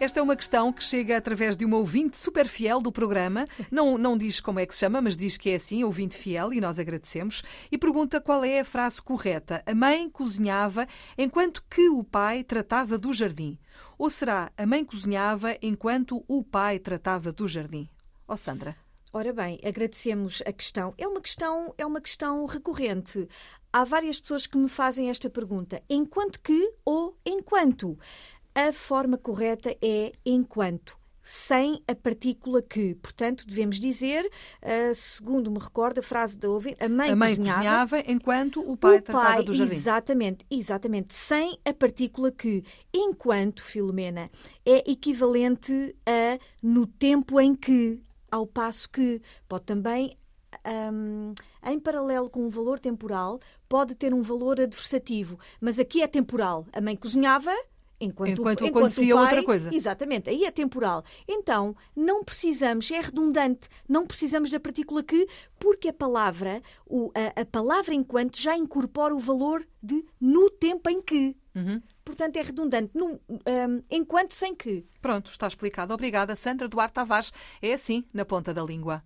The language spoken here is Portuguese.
Esta é uma questão que chega através de uma ouvinte super fiel do programa. Não, não diz como é que se chama, mas diz que é assim, ouvinte fiel, e nós agradecemos. E pergunta qual é a frase correta. A mãe cozinhava enquanto que o pai tratava do jardim. Ou será a mãe cozinhava enquanto o pai tratava do jardim? Ó oh, Sandra. Ora bem, agradecemos a questão. É uma questão, é uma questão recorrente. Há várias pessoas que me fazem esta pergunta. Enquanto que ou enquanto? A forma correta é enquanto sem a partícula que. Portanto, devemos dizer, uh, segundo me recordo, a frase da ouvir, a mãe, a mãe cozinhava, cozinhava, enquanto o pai o tratava pai, do jardim. Exatamente, exatamente. Sem a partícula que. Enquanto, Filomena, é equivalente a no tempo em que, ao passo que. Pode também um, em paralelo com um valor temporal, pode ter um valor adversativo, mas aqui é temporal. A mãe cozinhava, Enquanto, enquanto, enquanto acontecia pai, outra coisa. Exatamente, aí é temporal. Então, não precisamos, é redundante, não precisamos da partícula que, porque a palavra, o, a, a, palavra enquanto já incorpora o valor de no tempo em que. Uhum. Portanto, é redundante. No, um, enquanto sem que. Pronto, está explicado. Obrigada, Sandra Duarte Tavares. É assim, na ponta da língua.